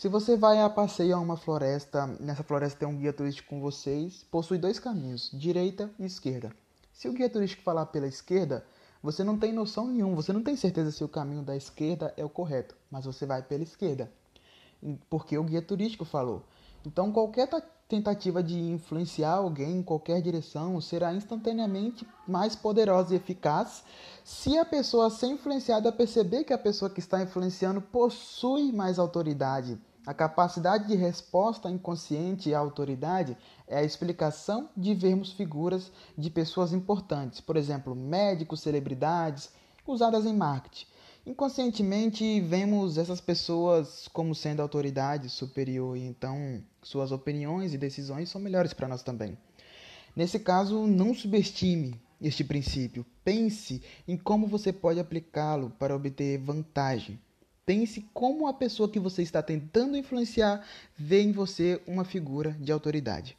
Se você vai a passeio a uma floresta, nessa floresta tem um guia turístico com vocês, possui dois caminhos, direita e esquerda. Se o guia turístico falar pela esquerda, você não tem noção nenhuma, você não tem certeza se o caminho da esquerda é o correto, mas você vai pela esquerda, porque o guia turístico falou. Então, qualquer tentativa de influenciar alguém em qualquer direção será instantaneamente mais poderosa e eficaz se a pessoa ser influenciada perceber que a pessoa que está influenciando possui mais autoridade. A capacidade de resposta inconsciente à autoridade é a explicação de vermos figuras de pessoas importantes, por exemplo, médicos, celebridades, usadas em marketing. Inconscientemente, vemos essas pessoas como sendo autoridade superior e então suas opiniões e decisões são melhores para nós também. Nesse caso, não subestime este princípio. Pense em como você pode aplicá-lo para obter vantagem. Pense como a pessoa que você está tentando influenciar vê em você uma figura de autoridade.